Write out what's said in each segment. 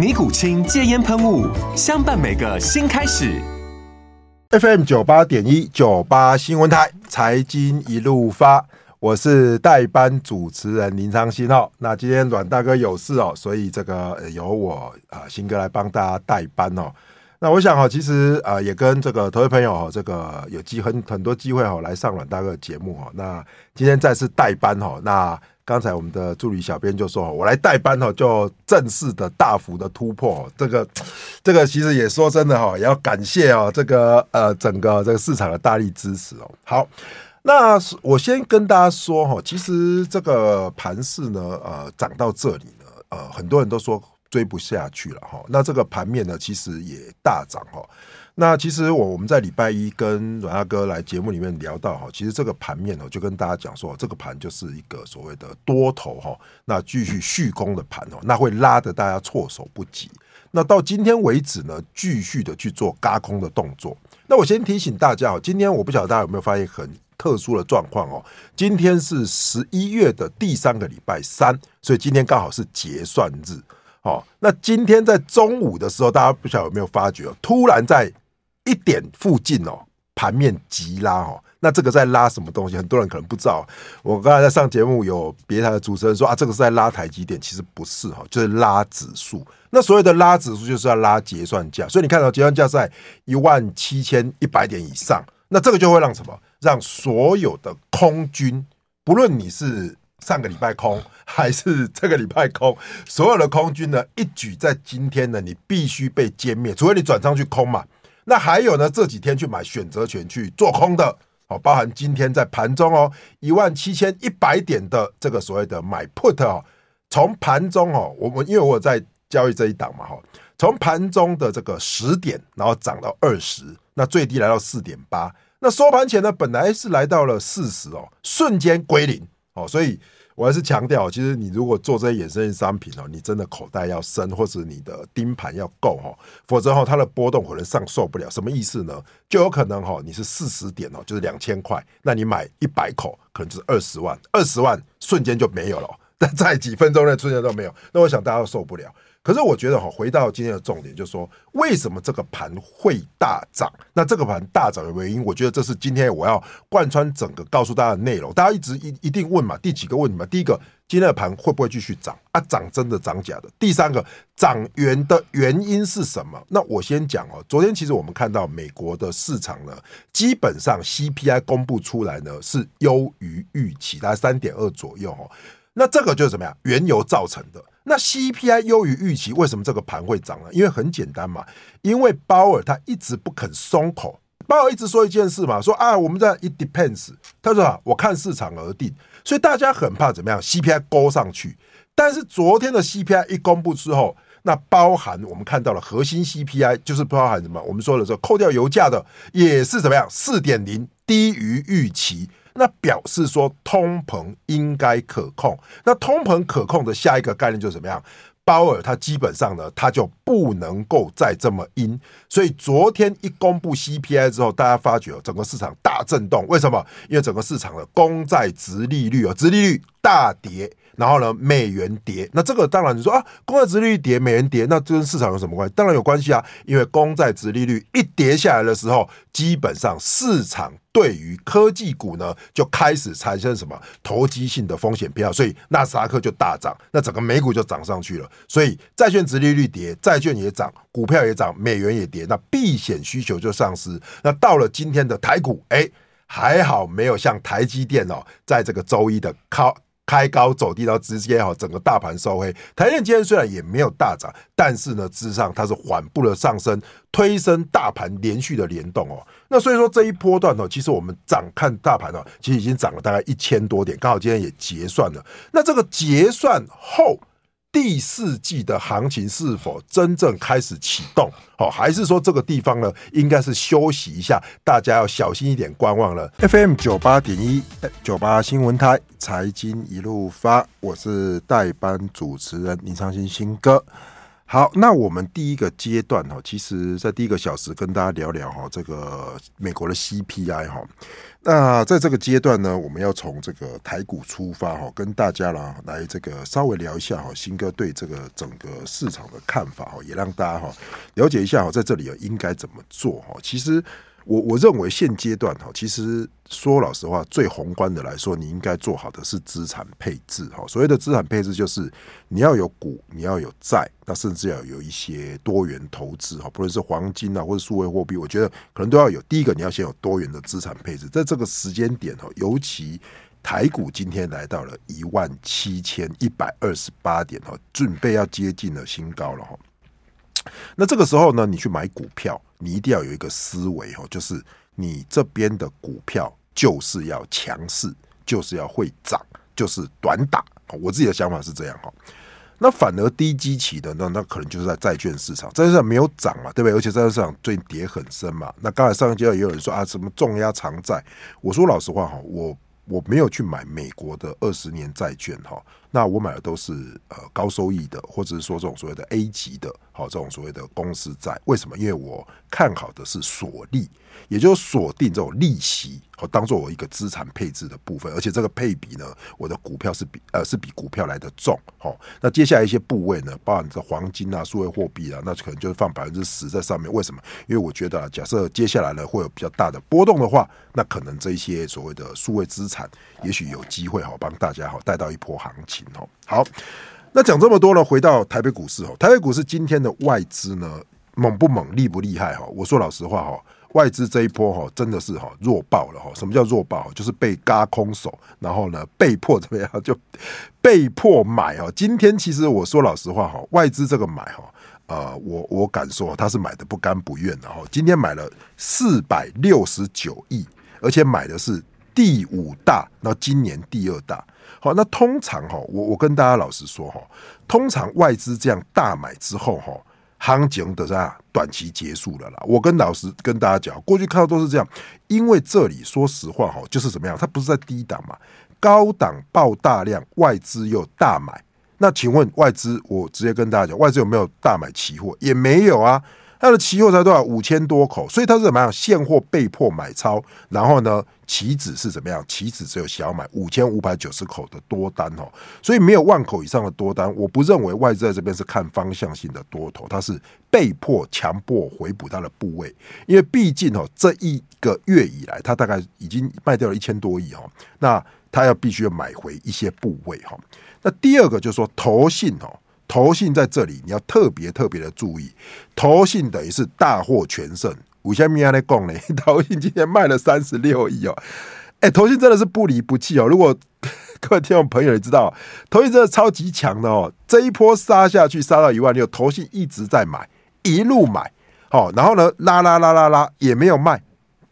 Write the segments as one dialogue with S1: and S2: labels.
S1: 尼古清戒烟喷雾，相伴每个新开始。
S2: FM 九八点一九八新闻台财经一路发，我是代班主持人林昌兴哦。那今天阮大哥有事哦，所以这个由我啊新哥来帮大家代班哦。那我想哈，其实啊也跟这个投资朋友这个有机很很多机会哈来上阮大哥的节目哈。那今天再次代班哈，那。刚才我们的助理小编就说：“我来代班哦，就正式的大幅的突破。这个，这个其实也说真的哈，也要感谢哦，这个呃整个这个市场的大力支持哦。好，那我先跟大家说哈，其实这个盘势呢，呃，涨到这里呢，呃，很多人都说追不下去了哈。那这个盘面呢，其实也大涨哈。”那其实我我们在礼拜一跟阮大哥来节目里面聊到哈，其实这个盘面呢，就跟大家讲说，这个盘就是一个所谓的多头哈，那继续续攻的盘哦，那会拉得大家措手不及。那到今天为止呢，继续的去做轧空的动作。那我先提醒大家哦，今天我不晓得大家有没有发现很特殊的状况哦，今天是十一月的第三个礼拜三，所以今天刚好是结算日哦。那今天在中午的时候，大家不晓得有没有发觉哦，突然在一点附近哦，盘面急拉哦，那这个在拉什么东西？很多人可能不知道。我刚才在上节目，有别台的主持人说啊，这个是在拉台积电，其实不是哈，就是拉指数。那所谓的拉指数，就是要拉结算价。所以你看到结算价在一万七千一百点以上，那这个就会让什么？让所有的空军，不论你是上个礼拜空还是这个礼拜空，所有的空军呢，一举在今天呢，你必须被歼灭，除非你转上去空嘛。那还有呢？这几天去买选择权去做空的，哦，包含今天在盘中哦，一万七千一百点的这个所谓的买 put 哦，从盘中哦，我们因为我在交易这一档嘛哈，从盘中的这个十点，然后涨到二十，那最低来到四点八，那收盘前呢，本来是来到了四十哦，瞬间归零哦，所以。我还是强调，其实你如果做这些衍生性商品哦，你真的口袋要深，或者你的盯盘要够哈，否则哈，它的波动可能上受不了。什么意思呢？就有可能哈，你是四十点哦，就是两千块，那你买一百口，可能就是二十万，二十万瞬间就没有了，但在几分钟内瞬间都没有，那我想大家都受不了。可是我觉得哈，回到今天的重点，就是说为什么这个盘会大涨？那这个盘大涨的原因，我觉得这是今天我要贯穿整个告诉大家的内容。大家一直一一定问嘛，第几个问题嘛？第一个，今天的盘会不会继续涨？啊，涨真的涨假的？第三个，涨源的原因是什么？那我先讲哦。昨天其实我们看到美国的市场呢，基本上 CPI 公布出来呢是优于预期，大概三点二左右哦。那这个就是怎么样？原油造成的。那 CPI 优于预期，为什么这个盘会涨呢？因为很简单嘛，因为鲍尔他一直不肯松口，鲍尔一直说一件事嘛，说啊，我们在 it depends，他说啊，我看市场而定，所以大家很怕怎么样？CPI 勾上去，但是昨天的 CPI 一公布之后，那包含我们看到了核心 CPI，就是包含什么？我们说的时候扣掉油价的，也是怎么样？四点零低于预期。那表示说通膨应该可控，那通膨可控的下一个概念就是怎么样？鲍尔他基本上呢，他就不能够再这么阴，所以昨天一公布 CPI 之后，大家发觉整个市场大震动，为什么？因为整个市场的公债殖利率啊，殖利率大跌，然后呢，美元跌，那这个当然你说啊，公债殖利率跌，美元跌，那这跟市场有什么关系？当然有关系啊，因为公债殖利率一跌下来的时候，基本上市场对于科技股呢就开始产生什么投机性的风险偏好，所以纳斯达克就大涨，那整个美股就涨上去了。所以债券殖利率跌，债券也涨，股票也涨，美元也跌，那避险需求就丧失。那到了今天的台股，哎，还好没有像台积电哦，在这个周一的靠。开高走低，然后直接哈整个大盘收黑。台电今天虽然也没有大涨，但是呢，事实上它是缓步的上升，推升大盘连续的联动哦。那所以说这一波段呢，其实我们涨看大盘呢，其实已经涨了大概一千多点，刚好今天也结算了。那这个结算后。第四季的行情是否真正开始启动？好，还是说这个地方呢，应该是休息一下，大家要小心一点观望了。FM 九八点一九八新闻台财经一路发，我是代班主持人林昌新新哥。好，那我们第一个阶段哈，其实在第一个小时跟大家聊聊哈，这个美国的 CPI 哈。那在这个阶段呢，我们要从这个台股出发哈，跟大家啦来这个稍微聊一下哈，新哥对这个整个市场的看法哈，也让大家哈了解一下哈，在这里啊应该怎么做哈。其实。我我认为现阶段哈，其实说老实话，最宏观的来说，你应该做好的是资产配置哈。所谓的资产配置，就是你要有股，你要有债，那甚至要有一些多元投资哈，不论是黄金啊，或者数位货币，我觉得可能都要有。第一个，你要先有多元的资产配置，在这个时间点哈，尤其台股今天来到了一万七千一百二十八点哈，准备要接近了新高了哈。那这个时候呢，你去买股票，你一定要有一个思维哈，就是你这边的股票就是要强势，就是要会涨，就是短打。我自己的想法是这样哈。那反而低基期的，那那可能就是在债券市场，债券市场没有涨嘛，对不对？而且债券市场最近跌很深嘛。那刚才上一节也有人说啊，什么重压长债？我说老实话哈，我我没有去买美国的二十年债券哈。那我买的都是呃高收益的，或者是说这种所谓的 A 级的，好这种所谓的公司债。为什么？因为我看好的是锁利，也就是锁定这种利息，好当做我一个资产配置的部分。而且这个配比呢，我的股票是比呃是比股票来的重。好，那接下来一些部位呢，包含这黄金啊、数位货币啊，那可能就是放百分之十在上面。为什么？因为我觉得啊，假设接下来呢会有比较大的波动的话，那可能这一些所谓的数位资产，也许有机会好帮大家好带到一波行情。好，那讲这么多呢，回到台北股市哦，台北股市今天的外资呢，猛不猛，厉不厉害哈？我说老实话哈，外资这一波哈，真的是哈弱爆了哈。什么叫弱爆？就是被嘎空手，然后呢，被迫怎么样，就被迫买哦。今天其实我说老实话哈，外资这个买哈，呃，我我敢说他是买的不甘不愿的哈。今天买了四百六十九亿，而且买的是第五大，那今年第二大。好，那通常哈，我我跟大家老实说哈，通常外资这样大买之后哈，行情的啊短期结束了啦。我跟老实跟大家讲，过去看到都是这样，因为这里说实话哈，就是怎么样，它不是在低档嘛，高档爆大量，外资又大买。那请问外资，我直接跟大家讲，外资有没有大买期货？也没有啊。它的期货才多少？五千多口，所以它是怎么样？现货被迫买超，然后呢，期指是怎么样？期指只有小买五千五百九十口的多单哦，所以没有万口以上的多单。我不认为外资在这边是看方向性的多头，它是被迫强迫回补它的部位，因为毕竟哦，这一个月以来，它大概已经卖掉了一千多亿哦，那它要必须要买回一些部位哈。那第二个就是说，投信哦。投信在这里，你要特别特别的注意。投信等于是大获全胜。五千米亚来讲呢，投信今天卖了三十六亿哦。哎，投信真的是不离不弃哦。如果 各位听众朋友也知道，投信真的超级强的哦。这一波杀下去，杀到一万六，投信一直在买，一路买。好，然后呢，拉拉拉拉拉也没有卖。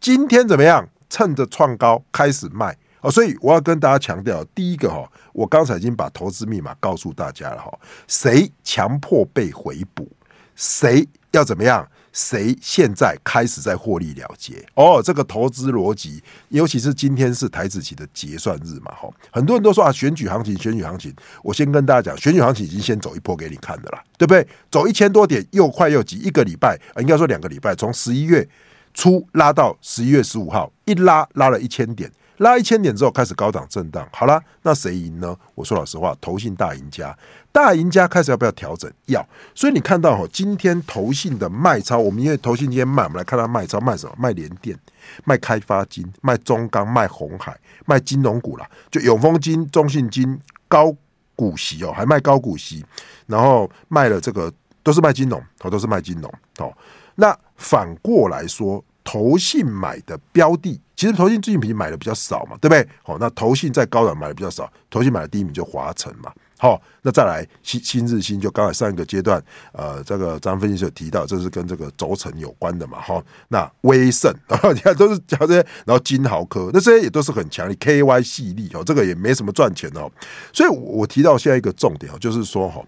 S2: 今天怎么样？趁着创高开始卖。哦，所以我要跟大家强调，第一个哈，我刚才已经把投资密码告诉大家了哈，谁强迫被回补，谁要怎么样，谁现在开始在获利了结。哦，这个投资逻辑，尤其是今天是台子期的结算日嘛，哈，很多人都说啊，选举行情，选举行情，我先跟大家讲，选举行情已经先走一波给你看的啦，对不对？走一千多点，又快又急，一个礼拜，应该说两个礼拜，从十一月初拉到十一月十五号，一拉拉了一千点。拉一千点之后开始高档震荡，好了，那谁赢呢？我说老实话，投信大赢家，大赢家开始要不要调整？要。所以你看到哈，今天投信的卖超，我们因为投信今天卖，我们来看它卖超卖什么？卖联电、卖开发金、卖中钢、卖红海、卖金融股啦，就永丰金、中信金高股息哦，还卖高股息，然后卖了这个都是卖金融，哦，都是卖金融哦。那反过来说。投信买的标的，其实投信最近比买的比较少嘛，对不对？好，那投信在高档买的比较少，投信买的第一名就华城嘛。好，那再来新新日新，就刚才上一个阶段，呃，这个张分析师有提到，这是跟这个轴承有关的嘛。好，那威盛，你看都是讲这些，然后金豪科，那这些也都是很强的 KY 系列哦，这个也没什么赚钱哦。所以我提到现在一个重点哦，就是说哈，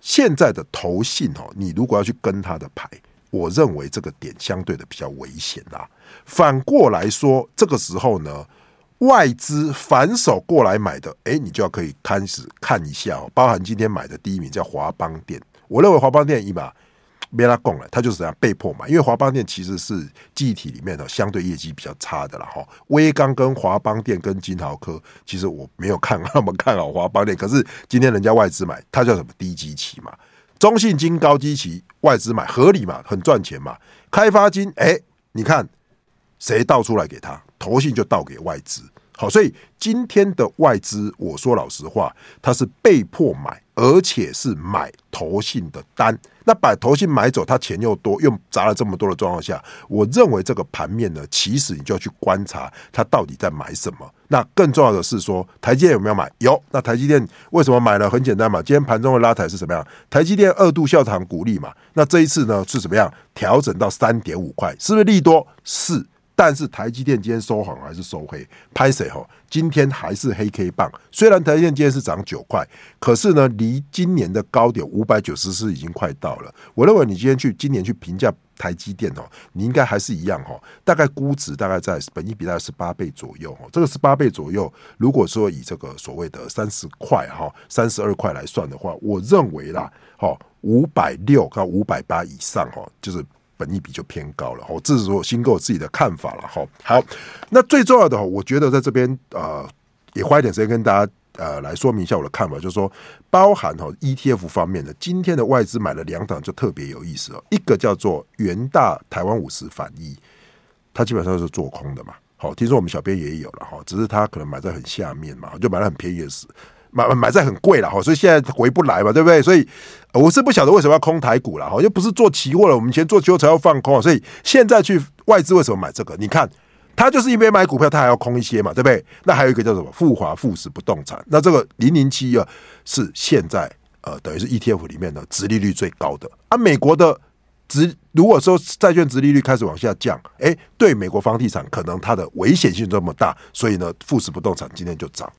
S2: 现在的投信哦，你如果要去跟他的牌。我认为这个点相对的比较危险啦。反过来说，这个时候呢，外资反手过来买的，哎，你就要可以开始看一下哦。包含今天买的第一名叫华邦电，我认为华邦电一把 没拉供了，他就是这样被迫买，因为华邦电其实是记忆体里面的相对业绩比较差的了哈。威刚跟华邦电跟金豪科，其实我没有看 那么看好华邦电，可是今天人家外资买，它叫什么低基期嘛。中信金高基期外资买合理嘛，很赚钱嘛。开发金哎、你看谁倒出来给他，投信就倒给外资。好，所以今天的外资，我说老实话，他是被迫买，而且是买投信的单。那把投信买走，他钱又多，又砸了这么多的状况下，我认为这个盘面呢，其实你就要去观察它到底在买什么。那更重要的是说，台积电有没有买？有。那台积电为什么买呢？很简单嘛，今天盘中的拉抬是什么样？台积电二度下场股利嘛。那这一次呢是怎么样？调整到三点五块，是不是利多？是。但是台积电今天收红还是收黑？拍谁哈？今天还是黑 K 棒。虽然台积电今天是涨九块，可是呢，离今年的高点五百九十四已经快到了。我认为你今天去今年去评价台积电哦，你应该还是一样哈，大概估值大概在本益比大概十八倍左右哈。这个十八倍左右，如果说以这个所谓的三十块哈、三十二块来算的话，我认为啦，哈，五百六到五百八以上哈，就是。本益比就偏高了，哈，这是我新购自己的看法了，好。好，那最重要的，我觉得在这边呃，也花一点时间跟大家呃来说明一下我的看法，就是说，包含哈 ETF 方面的，今天的外资买了两档，就特别有意思哦。一个叫做元大台湾五十反一，它基本上是做空的嘛。好，听说我们小编也有了哈，只是他可能买在很下面嘛，就买了很便宜的时。买买在很贵了哈，所以现在回不来嘛，对不对？所以我是不晓得为什么要空台股了哈，又不是做期货了，我们以前做期货才要放空，所以现在去外资为什么买这个？你看，他就是因为买股票，他还要空一些嘛，对不对？那还有一个叫什么复华富时不动产，那这个零零七二是现在呃等于是 ETF 里面的殖利率最高的啊。美国的殖如果说债券殖利率开始往下降，哎，对美国房地产可能它的危险性这么大，所以呢富时不动产今天就涨。